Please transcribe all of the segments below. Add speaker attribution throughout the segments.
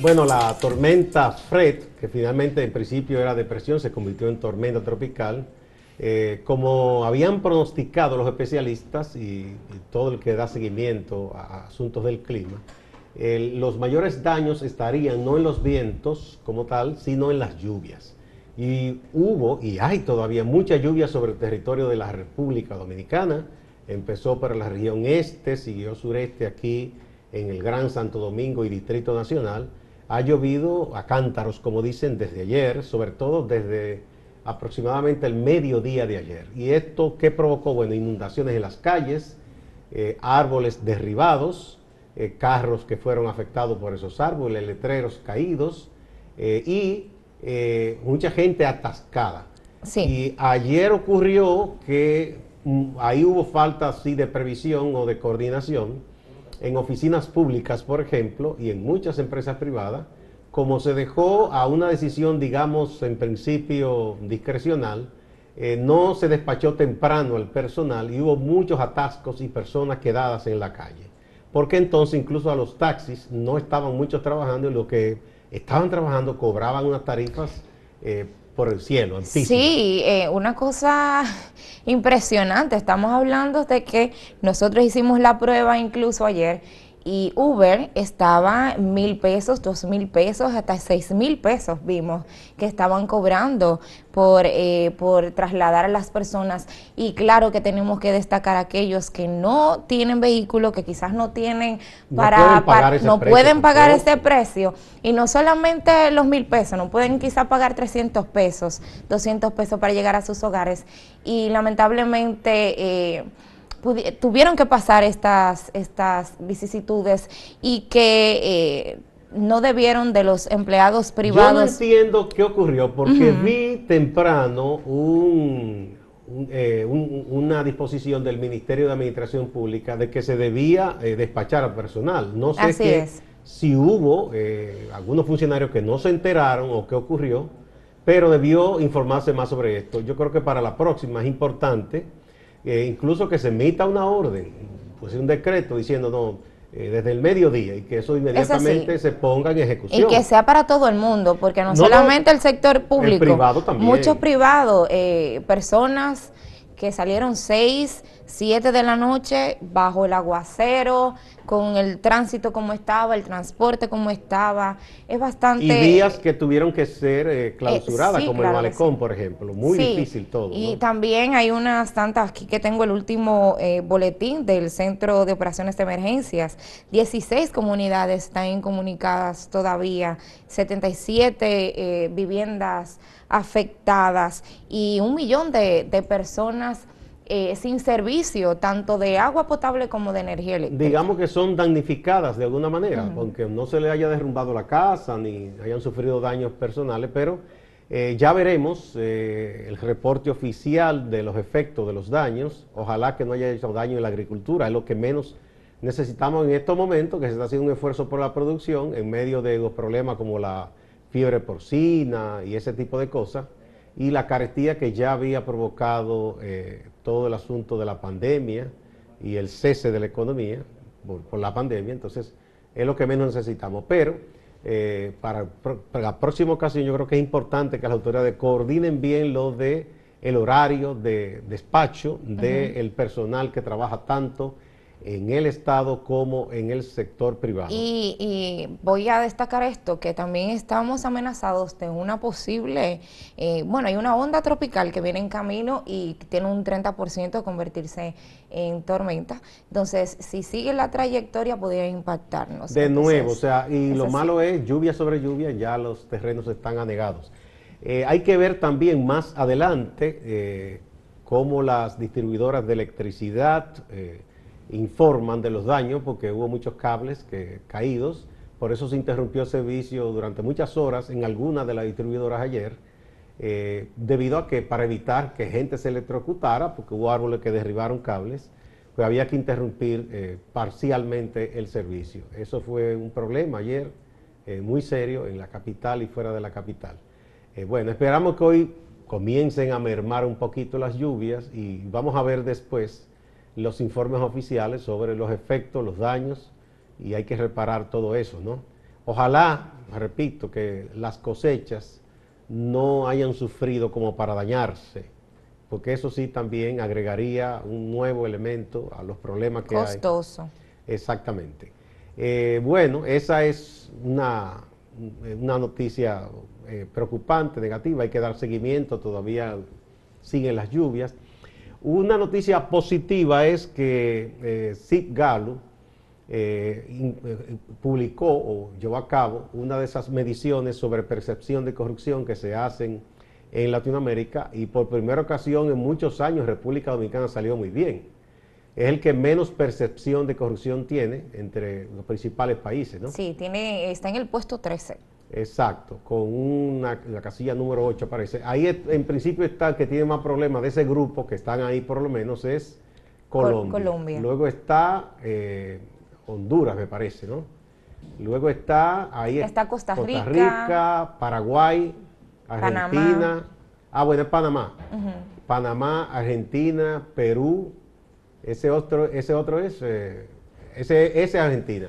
Speaker 1: Bueno, la tormenta Fred, que finalmente en principio era depresión, se convirtió en tormenta tropical. Eh, como habían pronosticado los especialistas y, todo el que da seguimiento a asuntos del clima, los mayores daños estarían no en los vientos como tal, sino en las lluvias. Y hubo, y hay todavía mucha lluvia sobre el territorio de la República Dominicana. Empezó por la región este, siguió sureste aquí en el Gran Santo Domingo y Distrito Nacional ha llovido a cántaros, como dicen, desde ayer, sobre todo desde aproximadamente el mediodía de ayer. ¿Y esto qué provocó? Bueno, inundaciones en las calles, eh, árboles derribados, eh, carros que fueron afectados por esos árboles, letreros caídos eh, y mucha gente atascada.
Speaker 2: Sí.
Speaker 1: Y ayer ocurrió que mm, ahí hubo falta así de previsión o de coordinación en oficinas públicas, por ejemplo, y en muchas empresas privadas, como se dejó a una decisión, digamos, en principio discrecional, eh, no se despachó temprano al personal y hubo muchos atascos y personas quedadas en la calle. Porque entonces incluso a los taxis no estaban muchos trabajando y los que estaban trabajando cobraban unas tarifas eh, por el cielo. Altísimas.
Speaker 2: Sí, eh, una cosa impresionante. Estamos hablando de que nosotros hicimos la prueba incluso ayer y Uber estaba mil pesos, dos mil pesos, hasta seis mil pesos vimos que estaban cobrando por, eh, por trasladar a las personas. Y claro que tenemos que destacar a aquellos que no tienen vehículo, que quizás no tienen
Speaker 1: No
Speaker 2: para,
Speaker 1: pueden pagar
Speaker 2: para-
Speaker 1: ese
Speaker 2: no
Speaker 1: precio
Speaker 2: pueden pagar ese precio. Y no solamente los mil pesos, no pueden quizás pagar 300 pesos, 200 pesos para llegar a sus hogares. Y lamentablemente... eh, tuvieron que pasar estas, estas vicisitudes y que eh, no debieron de los empleados
Speaker 1: Yo no
Speaker 2: privados.
Speaker 1: entiendo qué ocurrió porque vi temprano un- un, eh, un- una disposición del Ministerio de Administración Pública de que se debía eh, despachar al personal. No sé
Speaker 2: Así es.
Speaker 1: si hubo algunos funcionarios que no se enteraron o qué ocurrió, pero debió informarse más sobre esto. Yo creo que para la próxima es importante eh, incluso que se emita una orden, pues un decreto diciendo no. eh, desde el mediodía y que eso inmediatamente se ponga en ejecución.
Speaker 2: Y que sea para todo el mundo, porque no,
Speaker 1: No, no,
Speaker 2: solamente el sector público,
Speaker 1: privado también.
Speaker 2: muchos privados, eh, personas que salieron 6, 7 de la noche bajo el aguacero, con el tránsito como estaba, el transporte como estaba, es bastante...
Speaker 1: Y vías que tuvieron que ser eh, clausuradas,
Speaker 2: sí,
Speaker 1: como
Speaker 2: claro
Speaker 1: el malecón,
Speaker 2: sí.
Speaker 1: por ejemplo. Muy
Speaker 2: Sí,
Speaker 1: difícil todo.
Speaker 2: Y
Speaker 1: ¿no?
Speaker 2: también hay unas tantas, aquí que tengo el último eh, boletín del Centro de Operaciones de Emergencias. 16 comunidades están incomunicadas todavía, 77 eh, viviendas afectadas y un millón de, de personas eh, sin servicio, tanto de agua potable como de energía eléctrica.
Speaker 1: Digamos que son damnificadas de alguna manera, aunque no se le haya derrumbado la casa ni hayan sufrido daños personales, pero eh, ya veremos eh, el reporte oficial de los efectos de los daños. Ojalá que no haya hecho daño en la agricultura, es lo que menos necesitamos en estos momentos, que se está haciendo un esfuerzo por la producción en medio de los problemas como la fiebre porcina y ese tipo de cosas, y la carestía que ya había provocado eh, todo el asunto de la pandemia y el cese de la economía por, por la pandemia, entonces es lo que menos necesitamos. Pero eh, para, la próxima ocasión yo creo que es importante que las autoridades coordinen bien lo de el horario de despacho del personal que trabaja tanto en el Estado como en el sector privado.
Speaker 2: Y, y voy a destacar esto, que también estamos amenazados de una posible, eh, bueno, hay una onda tropical que viene en camino y tiene un 30% de convertirse en tormenta. Entonces, si sigue la trayectoria, podría impactarnos.
Speaker 1: De
Speaker 2: Entonces,
Speaker 1: nuevo, o sea, y lo
Speaker 2: así.
Speaker 1: malo es lluvia sobre lluvia, ya los terrenos están anegados. Eh, hay que ver también más adelante eh, cómo las distribuidoras de electricidad informan de los daños, porque hubo muchos cables que, caídos, por eso se interrumpió el servicio durante muchas horas en algunas de las distribuidoras ayer, eh, debido a que para evitar que gente se electrocutara, porque hubo árboles que derribaron cables, pues había que interrumpir eh, parcialmente el servicio. Eso fue un problema ayer eh, muy serio en la capital y fuera de la capital. Bueno, esperamos que hoy comiencen a mermar un poquito las lluvias y vamos a ver después los informes oficiales sobre los efectos, los daños y hay que reparar todo eso, ¿no? Ojalá, repito, que las cosechas no hayan sufrido como para dañarse, porque eso sí también agregaría un nuevo elemento a los problemas que hay.
Speaker 2: Costoso.
Speaker 1: Exactamente. Eh, bueno, esa es una, una noticia eh, preocupante, negativa, hay que dar seguimiento, todavía siguen las lluvias. Una noticia positiva es que eh, Galo eh, publicó o llevó a cabo una de esas mediciones sobre percepción de corrupción que se hacen en Latinoamérica y por primera ocasión en muchos años República Dominicana salió muy bien es el que menos percepción de corrupción tiene entre los principales países, ¿no?
Speaker 2: Sí, tiene, está en el puesto 13.
Speaker 1: Exacto, con una, la casilla número 8 aparece. Ahí en principio está el que tiene más problemas de ese grupo, que están ahí por lo menos, es Colombia.
Speaker 2: Colombia.
Speaker 1: Luego está eh, Honduras, me parece, ¿no? Luego está ahí
Speaker 2: está Costa Rica,
Speaker 1: Costa Rica Paraguay, Argentina. Ah, bueno, es Panamá. Panamá, Argentina, Perú, ese otro, ese otro es, eh, ese, es Argentina.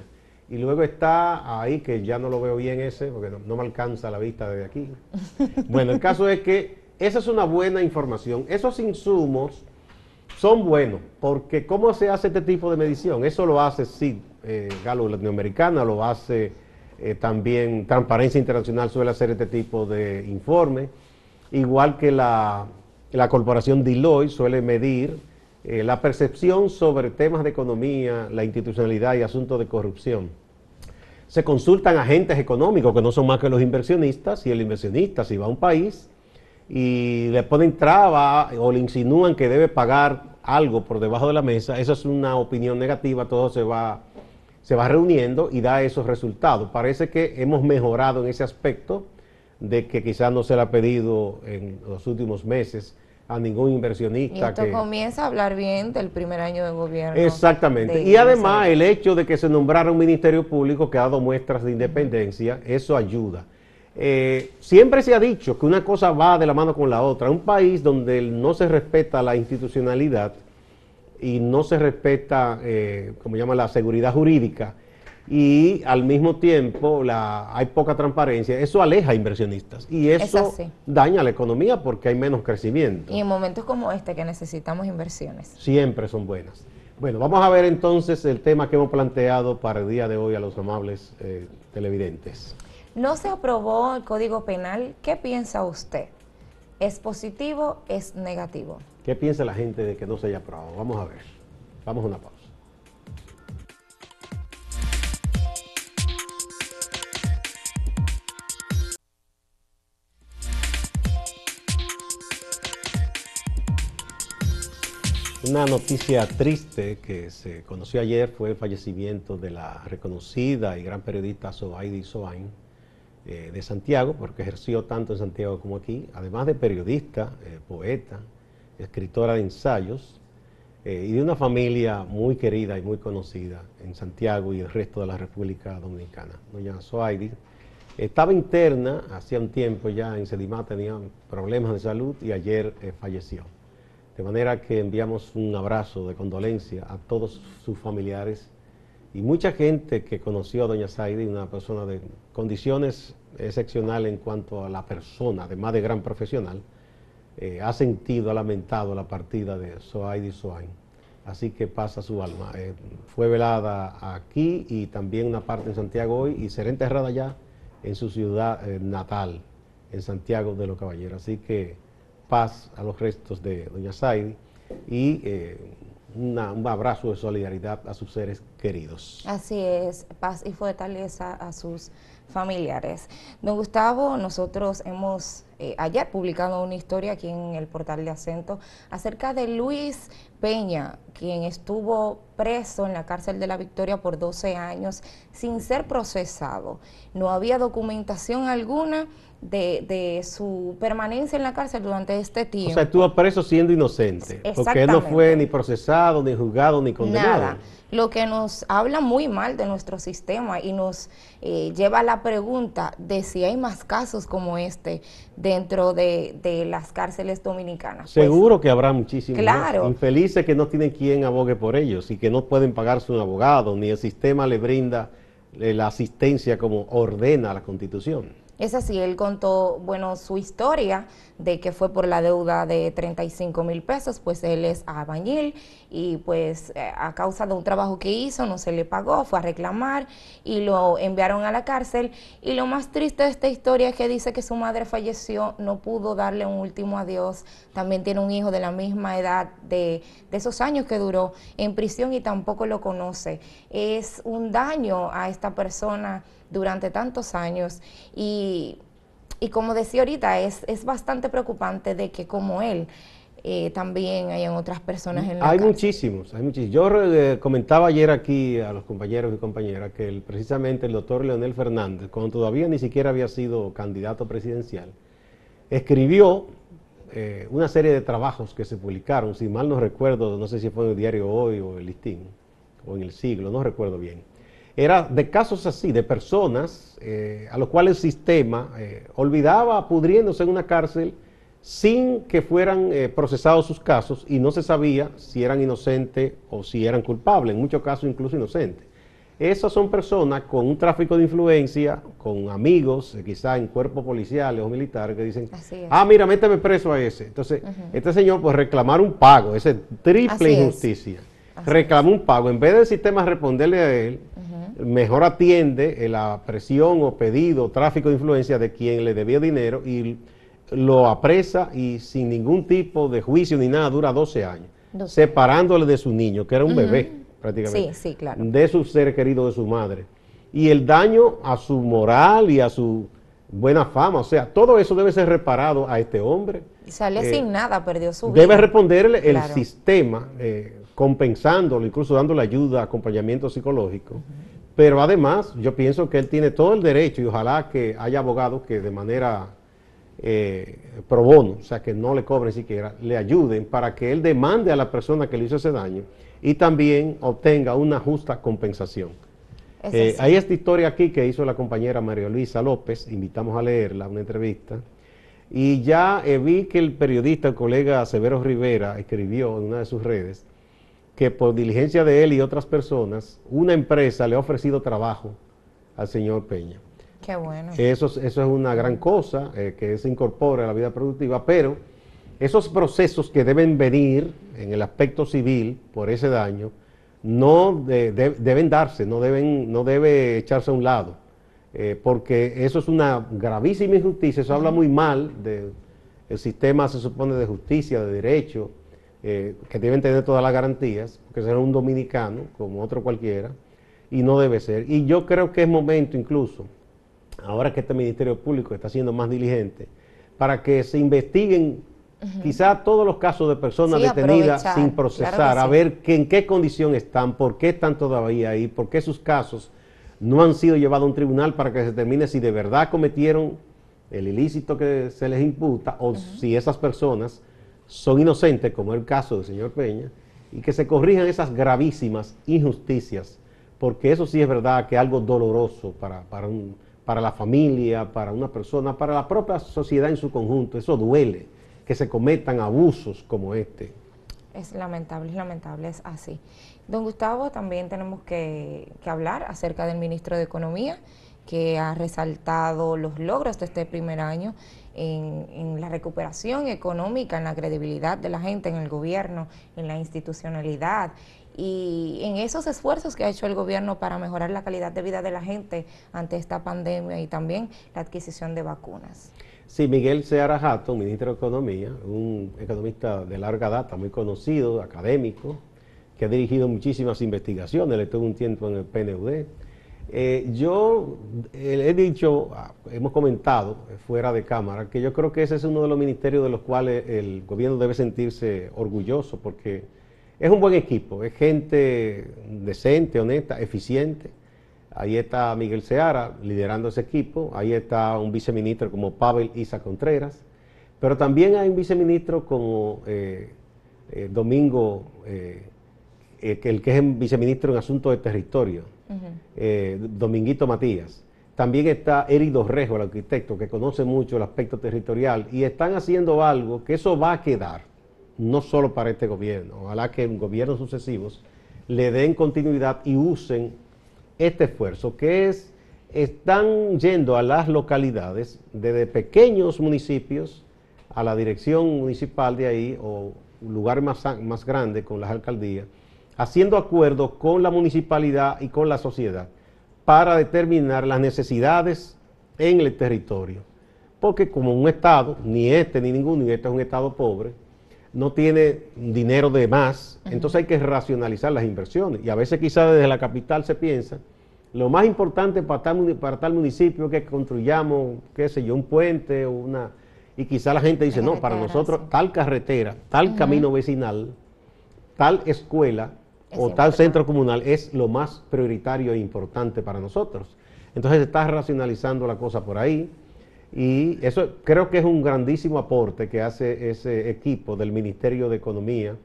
Speaker 1: Y luego está ahí, que ya no lo veo bien ese, porque no, me alcanza la vista desde aquí. Bueno, el caso es que esa es una buena información. Esos insumos son buenos, porque ¿cómo se hace este tipo de medición? Eso lo hace sí, eh, Galo Latinoamericana, lo hace eh, también Transparencia Internacional, suele hacer este tipo de informe, igual que la, la corporación Deloitte suele medir eh, la percepción sobre temas de economía, la institucionalidad y asuntos de corrupción. Se consultan agentes económicos que no son más que los inversionistas y el inversionista si va a un país y le ponen traba o le insinúan que debe pagar algo por debajo de la mesa, esa es una opinión negativa, todo se va, se va reuniendo y da esos resultados. Parece que hemos mejorado en ese aspecto de que quizás no se le ha pedido en los últimos meses a ningún inversionista. Y
Speaker 2: esto comienza a hablar bien del primer año de gobierno.
Speaker 1: Exactamente. Y además el hecho de que se nombrara un ministerio público que ha dado muestras de independencia, eso ayuda. Eh, siempre se ha dicho que una cosa va de la mano con la otra. Un país donde no se respeta la institucionalidad y no se respeta, eh, como llama, la seguridad jurídica, y al mismo tiempo la, hay poca transparencia, eso aleja a inversionistas y eso daña la economía porque hay menos crecimiento.
Speaker 2: Y en momentos como este que necesitamos inversiones.
Speaker 1: Siempre son buenas. Bueno, vamos a ver entonces el tema que hemos planteado para el día de hoy a los amables eh, televidentes.
Speaker 2: No se aprobó el Código Penal. ¿Qué piensa usted? ¿Es positivo? ¿Es negativo?
Speaker 1: ¿Qué piensa la gente de que no se haya aprobado? Vamos a ver. Vamos a una pausa. Una noticia triste que se conoció ayer fue el fallecimiento de la reconocida y gran periodista Zoaidi Soain eh, de Santiago, porque ejerció tanto en Santiago como aquí, además de periodista, eh, poeta, escritora de ensayos eh, y de una familia muy querida y muy conocida en Santiago y el resto de la República Dominicana. Doña Zoaidi estaba interna hacía un tiempo ya en Sedimá, tenía problemas de salud y ayer falleció. De manera que enviamos un abrazo de condolencia a todos sus familiares y mucha gente que conoció a doña Saidi, una persona de condiciones excepcionales en cuanto a la persona, además de gran profesional, eh, ha sentido, ha lamentado la partida de Soaidi Soain. Así que pasa su alma. Eh, fue velada aquí y también una parte en Santiago hoy y será enterrada ya en su ciudad eh, natal, en Santiago de los Caballeros. Así que paz a los restos de doña Saidi y eh, un abrazo de solidaridad a sus seres queridos.
Speaker 2: Así es, paz y fortaleza a sus familiares. Don Gustavo, nosotros hemos eh, ayer publicado una historia aquí en el portal de acento acerca de Luis Peña, quien estuvo preso en la cárcel de la Victoria por 12 años sin ser procesado. No había documentación alguna de, su permanencia en la cárcel durante este tiempo.
Speaker 1: O sea, estuvo preso siendo inocente, porque él no fue ni procesado, ni juzgado, ni condenado. Nada.
Speaker 2: Lo que nos habla muy mal de nuestro sistema y nos eh, lleva a la pregunta de si hay más casos como este dentro de, las cárceles dominicanas.
Speaker 1: Pues, Seguro que habrá muchísimos claro. infelices que no tienen quien abogue por ellos y que no pueden pagarse un abogado, ni el sistema le brinda eh, la asistencia como ordena la Constitución.
Speaker 2: Es así, él contó, bueno, su historia de que fue por la deuda de 35 mil pesos, pues él es albañil y pues eh, a causa de un trabajo que hizo no se le pagó, fue a reclamar y lo enviaron a la cárcel. Y lo más triste de esta historia es que dice que su madre falleció, no pudo darle un último adiós, también tiene un hijo de la misma edad de, de esos años que duró en prisión y tampoco lo conoce. Es un daño a esta persona durante tantos años y, y como decía ahorita, es, es bastante preocupante de que como él, eh, también hayan otras personas en la
Speaker 1: Hay muchísimos, hay muchísimos. Yo eh, comentaba ayer aquí a los compañeros y compañeras que el, precisamente el doctor Leonel Fernández, cuando todavía ni siquiera había sido candidato presidencial, escribió eh, una serie de trabajos que se publicaron, si mal no recuerdo, no sé si fue en el diario Hoy o el Listín, o en el siglo, no recuerdo bien era de casos así, de personas a los cuales el sistema olvidaba pudriéndose en una cárcel sin que fueran eh, procesados sus casos y no se sabía si eran inocentes o si eran culpables, en muchos casos incluso inocentes. Esas son personas con un tráfico de influencia, con amigos, quizá en cuerpos policiales o militares, que dicen, ah, mira, méteme preso a ese. Entonces, este señor, pues reclamar un pago, ese triple injusticia. Reclamó un pago. En vez del sistema responderle a él, mejor atiende la presión o pedido, tráfico de influencia de quien le debía dinero y lo apresa y sin ningún tipo de juicio ni nada, dura 12 años, separándole de su niño, que era un bebé prácticamente,
Speaker 2: sí, sí, claro.
Speaker 1: de su ser querido, de su madre. Y el daño a su moral y a su buena fama, o sea, todo eso debe ser reparado a este hombre.
Speaker 2: Y sale eh, sin nada, perdió su vida.
Speaker 1: Debe responderle el sistema, eh, compensándolo, incluso dándole ayuda, acompañamiento psicológico. Pero además, yo pienso que él tiene todo el derecho y ojalá que haya abogados que de manera eh, pro bono, o sea, que no le cobren siquiera, le ayuden para que él demande a la persona que le hizo ese daño y también obtenga una justa compensación. Eh, hay esta historia aquí que hizo la compañera María Luisa López, invitamos a leerla, una entrevista, y ya eh, vi que el periodista, el colega Severo Rivera, escribió en una de sus redes que por diligencia de él y otras personas, una empresa le ha ofrecido trabajo al señor Peña.
Speaker 2: Qué bueno.
Speaker 1: Eso, eso es una gran cosa, eh, que se incorpore a la vida productiva, pero esos procesos que deben venir en el aspecto civil por ese daño, no deben darse, no, deben, no debe echarse a un lado, eh, porque eso es una gravísima injusticia, eso habla muy mal del sistema, se supone, de justicia, de derecho, eh, que deben tener todas las garantías, porque será un dominicano como otro cualquiera, y no debe ser. Y yo creo que es momento incluso, ahora que este Ministerio Público está siendo más diligente, para que se investiguen quizá todos los casos de personas detenidas sin procesar, a ver en qué condición están, por qué están todavía ahí, por qué sus casos no han sido llevados a un tribunal para que se determine si de verdad cometieron el ilícito que se les imputa o si esas personas son inocentes, como el caso del señor Peña, y que se corrijan esas gravísimas injusticias, porque eso sí es verdad que es algo doloroso para, para, un, para la familia, para una persona, para la propia sociedad en su conjunto. Eso duele, que se cometan abusos como este.
Speaker 2: Es lamentable, es lamentable, es así. Don Gustavo, también tenemos que, hablar acerca del ministro de Economía, que ha resaltado los logros de este primer año en, la recuperación económica, en la credibilidad de la gente, en el gobierno, en la institucionalidad y en esos esfuerzos que ha hecho el gobierno para mejorar la calidad de vida de la gente ante esta pandemia y también la adquisición de vacunas.
Speaker 1: Sí, Miguel Seara Jato, ministro de Economía, un economista de larga data, muy conocido, académico, que ha dirigido muchísimas investigaciones, le tuvo un tiempo en el PNUD, eh, yo eh, he dicho, ah, hemos comentado fuera de cámara, que yo creo que ese es uno de los ministerios de los cuales el gobierno debe sentirse orgulloso, porque es un buen equipo, es gente decente, honesta, eficiente. Ahí está Miguel Seara liderando ese equipo, ahí está un viceministro como Pavel Isa Contreras, pero también hay un viceministro como Domingo, el que es viceministro en asuntos de territorio, eh, Dominguito Matías. También está Eric Dorrejo, el arquitecto, que conoce mucho el aspecto territorial, y están haciendo algo que eso va a quedar, no solo para este gobierno, ojalá que en gobiernos sucesivos le den continuidad y usen este esfuerzo, que es, están yendo a las localidades, desde pequeños municipios, a la dirección municipal de ahí, o lugar más, más grande con las alcaldías, haciendo acuerdos con la municipalidad y con la sociedad para determinar las necesidades en el territorio. Porque como un Estado, ni este ni ninguno, ni este es un Estado pobre, no tiene dinero de más, entonces hay que racionalizar las inversiones. Y a veces quizás desde la capital se piensa, lo más importante para tal, para tal municipio es que construyamos, qué sé yo, un puente o una... Y quizá la gente dice, no, para nosotros tal carretera, tal camino vecinal, tal escuela o tal centro comunal es lo más prioritario e importante para nosotros. Entonces se está racionalizando la cosa por ahí. Y eso creo que es un grandísimo aporte que hace ese equipo del Ministerio de Economía,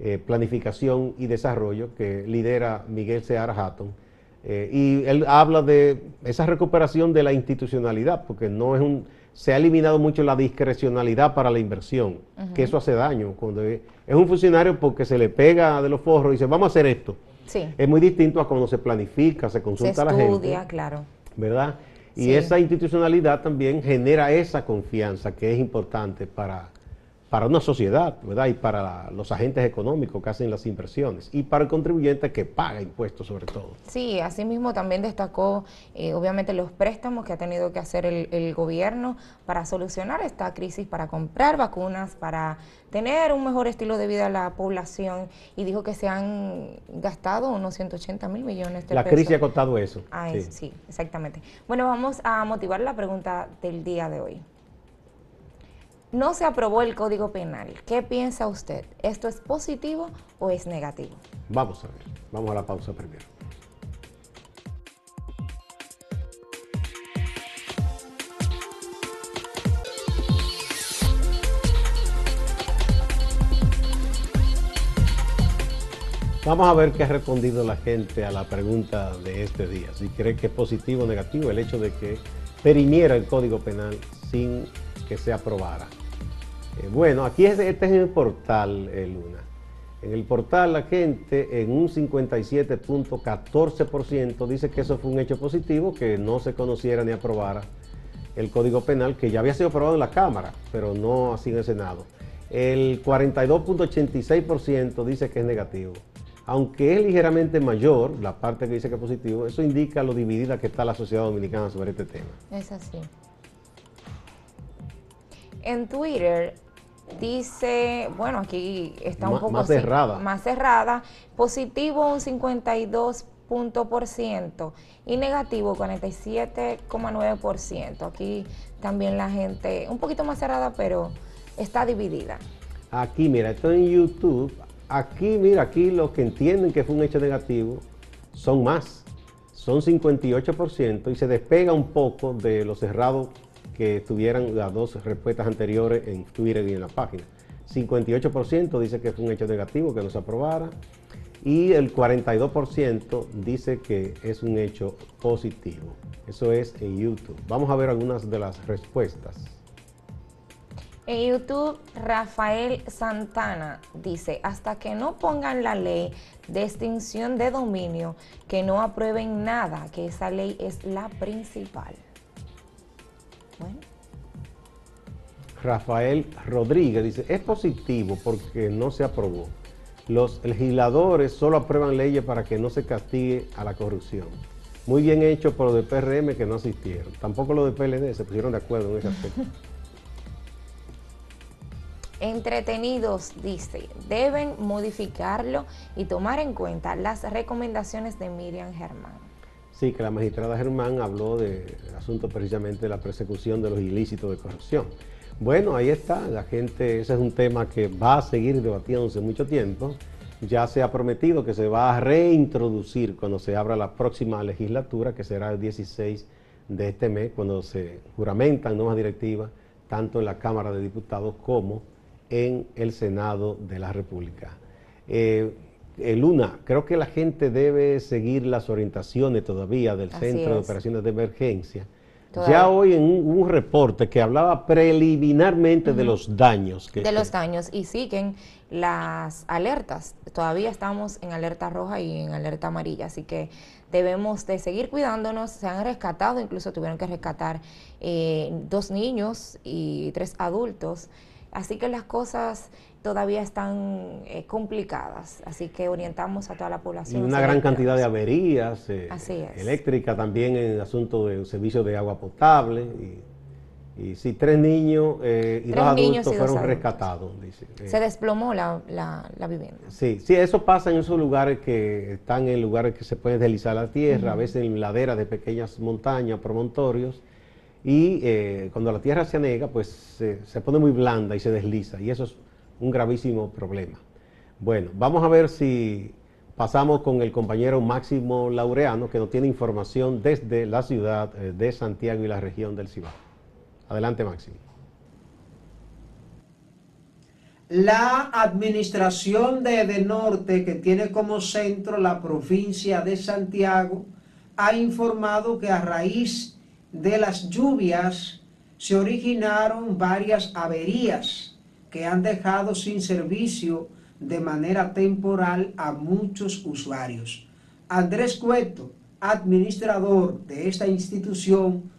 Speaker 1: eh, Planificación y Desarrollo que lidera Miguel Seara Hatton. Eh, y él habla de esa recuperación de la institucionalidad, porque no es un, se ha eliminado mucho la discrecionalidad para la inversión, que eso hace daño. Cuando es, un funcionario porque se le pega de los forros y dice, vamos a hacer esto. Es muy distinto a cuando se planifica, se consulta a la gente. estudia,
Speaker 2: claro.
Speaker 1: ¿Verdad? Y esa institucionalidad también genera esa confianza que es importante para, para una sociedad, ¿verdad? Y para los agentes económicos que hacen las inversiones y para el contribuyente que paga impuestos sobre todo.
Speaker 2: Sí, asimismo también destacó eh, obviamente los préstamos que ha tenido que hacer el, el, gobierno para solucionar esta crisis, para comprar vacunas, para tener un mejor estilo de vida a la población y dijo que se han gastado unos 180 mil millones de
Speaker 1: la pesos. La crisis ha costado eso.
Speaker 2: sí. sí, exactamente. Bueno, vamos a motivar la pregunta del día de hoy. No se aprobó el Código Penal. ¿Qué piensa usted? ¿Esto es positivo o es negativo?
Speaker 1: Vamos a ver. Vamos a la pausa primero. Vamos a ver qué ha respondido la gente a la pregunta de este día. Si cree que es positivo o negativo el hecho de que perimiera el Código Penal sin que se aprobara. Eh, bueno, aquí este es el portal, eh, Luna. En el portal la gente en un 57.14% dice que eso fue un hecho positivo, que no se conociera ni aprobara el Código Penal, que ya había sido aprobado en la Cámara, pero no así en el Senado. El 42.86% dice que es negativo. Aunque es ligeramente mayor la parte que dice que es positivo, eso indica lo dividida que está la sociedad dominicana sobre este tema.
Speaker 2: Es así. En Twitter dice, bueno, aquí está un poco
Speaker 1: más cerrada.
Speaker 2: Más cerrada, positivo un 52 por ciento y negativo 47,9%. Aquí también la gente un poquito más cerrada, pero está dividida.
Speaker 1: Aquí, mira, esto en YouTube. Aquí, mira, aquí los que entienden que fue un hecho negativo son más. Son 58% y se despega un poco de lo cerrado que tuvieran las dos respuestas anteriores en Twitter y en la página. 58% dice que fue un hecho negativo, que no se aprobara, y el 42% dice que es un hecho positivo. Eso es en YouTube. Vamos a ver algunas de las respuestas.
Speaker 2: En YouTube, Rafael Santana dice, hasta que no pongan la ley de extinción de dominio, que no aprueben nada, que esa ley es la principal.
Speaker 1: Rafael Rodríguez dice, es positivo porque no se aprobó. Los legisladores solo aprueban leyes para que no se castigue a la corrupción. Muy bien hecho por los de PRM que no asistieron. Tampoco los de PLD se pusieron de acuerdo en ese aspecto.
Speaker 2: Entretenidos, dice, deben modificarlo y tomar en cuenta las recomendaciones de Miriam Germán.
Speaker 1: Sí, que la magistrada Germán habló del asunto precisamente de la persecución de los ilícitos de corrupción. Bueno, ahí está, la gente, ese es un tema que va a seguir debatiéndose mucho tiempo. Ya se ha prometido que se va a reintroducir cuando se abra la próxima legislatura, que será el 16 de este mes, cuando se juramentan nuevas directivas, tanto en la Cámara de Diputados como en el Senado de la República. Eh, eh, Luna, creo que la gente debe seguir las orientaciones todavía del Centro de Operaciones de Emergencia, Ya hoy en un, reporte que hablaba preliminarmente de los daños.
Speaker 2: Que, de los daños y siguen las alertas. Todavía estamos en alerta roja y en alerta amarilla, así que debemos de seguir cuidándonos. Se han rescatado, incluso tuvieron que rescatar eh, dos niños y tres adultos. Así que las cosas todavía están eh, complicadas, así que orientamos a toda la población.
Speaker 1: Y una gran cantidad de averías eh, eléctricas también en el asunto del servicio de agua potable. Y, y sí, tres niños eh, y dos adultos fueron rescatados.
Speaker 2: Se desplomó la, la, vivienda.
Speaker 1: Sí, sí, eso pasa en esos lugares que están en lugares que se puede deslizar la tierra, a veces en laderas de pequeñas montañas, promontorios. Y cuando la tierra se anega, pues se pone muy blanda y se desliza. Y eso es un gravísimo problema. Bueno, vamos a ver si pasamos con el compañero Máximo Laureano, que nos tiene información desde la ciudad eh, de Santiago y la región del Cibao. Adelante, Máximo.
Speaker 3: La administración de Edenorte, que tiene como centro la provincia de Santiago, ha informado que a raíz de las lluvias se originaron varias averías que han dejado sin servicio de manera temporal a muchos usuarios. Andrés Cueto, administrador de esta institución,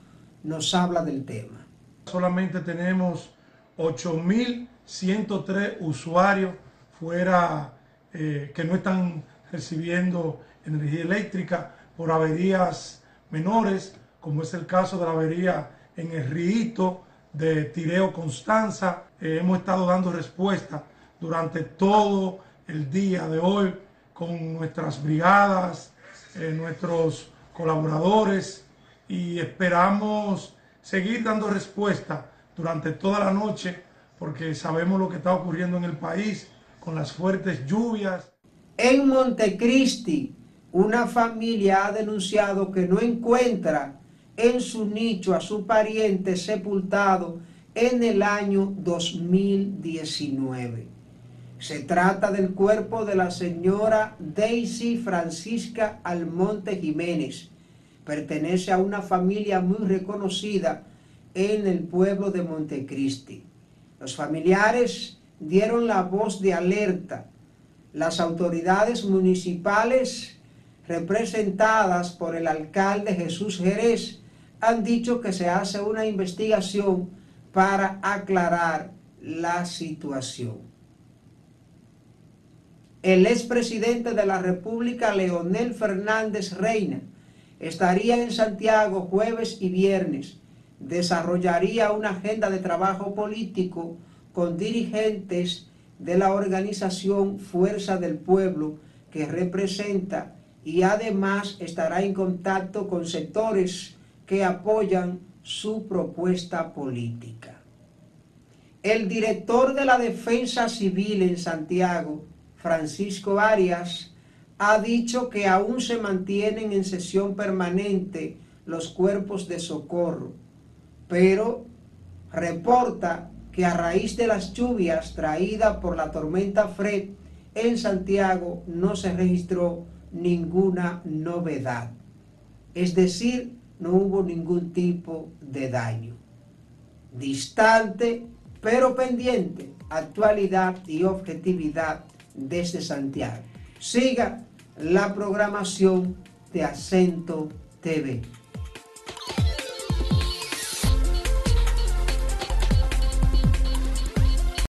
Speaker 3: nos habla del tema.
Speaker 4: Solamente tenemos 8.103 usuarios fuera eh, que no están recibiendo energía eléctrica por averías menores, como es el caso de la avería en el Rito, de Tireo Constanza. Eh, hemos estado dando respuesta durante todo el día de hoy con nuestras brigadas, eh, nuestros colaboradores y esperamos seguir dando respuesta durante toda la noche porque sabemos lo que está ocurriendo en el país con las fuertes lluvias.
Speaker 3: En Montecristi, una familia ha denunciado que no encuentra en su nicho a su pariente sepultado en el año 2019. Se trata del cuerpo de la señora Daisy Francisca Almonte Jiménez. Pertenece a una familia muy reconocida en el pueblo de Montecristi. Los familiares dieron la voz de alerta. Las autoridades municipales representadas por el alcalde Jesús Jerez han dicho que se hace una investigación para aclarar la situación. El expresidente de la República, Leonel Fernández Reina, estaría en Santiago jueves y viernes. Desarrollaría una agenda de trabajo político con dirigentes de la organización Fuerza del Pueblo que representa y además estará en contacto con sectores que apoyan su propuesta política. El director de la Defensa Civil en Santiago, Francisco Arias, ha dicho que aún se mantienen en sesión permanente los cuerpos de socorro, pero reporta que a raíz de las lluvias traídas por la tormenta Fred en Santiago no se registró ninguna novedad. Es decir, no hubo ningún tipo de daño. Distante, pero pendiente, actualidad y objetividad desde Santiago. Siga la programación de Acento TV.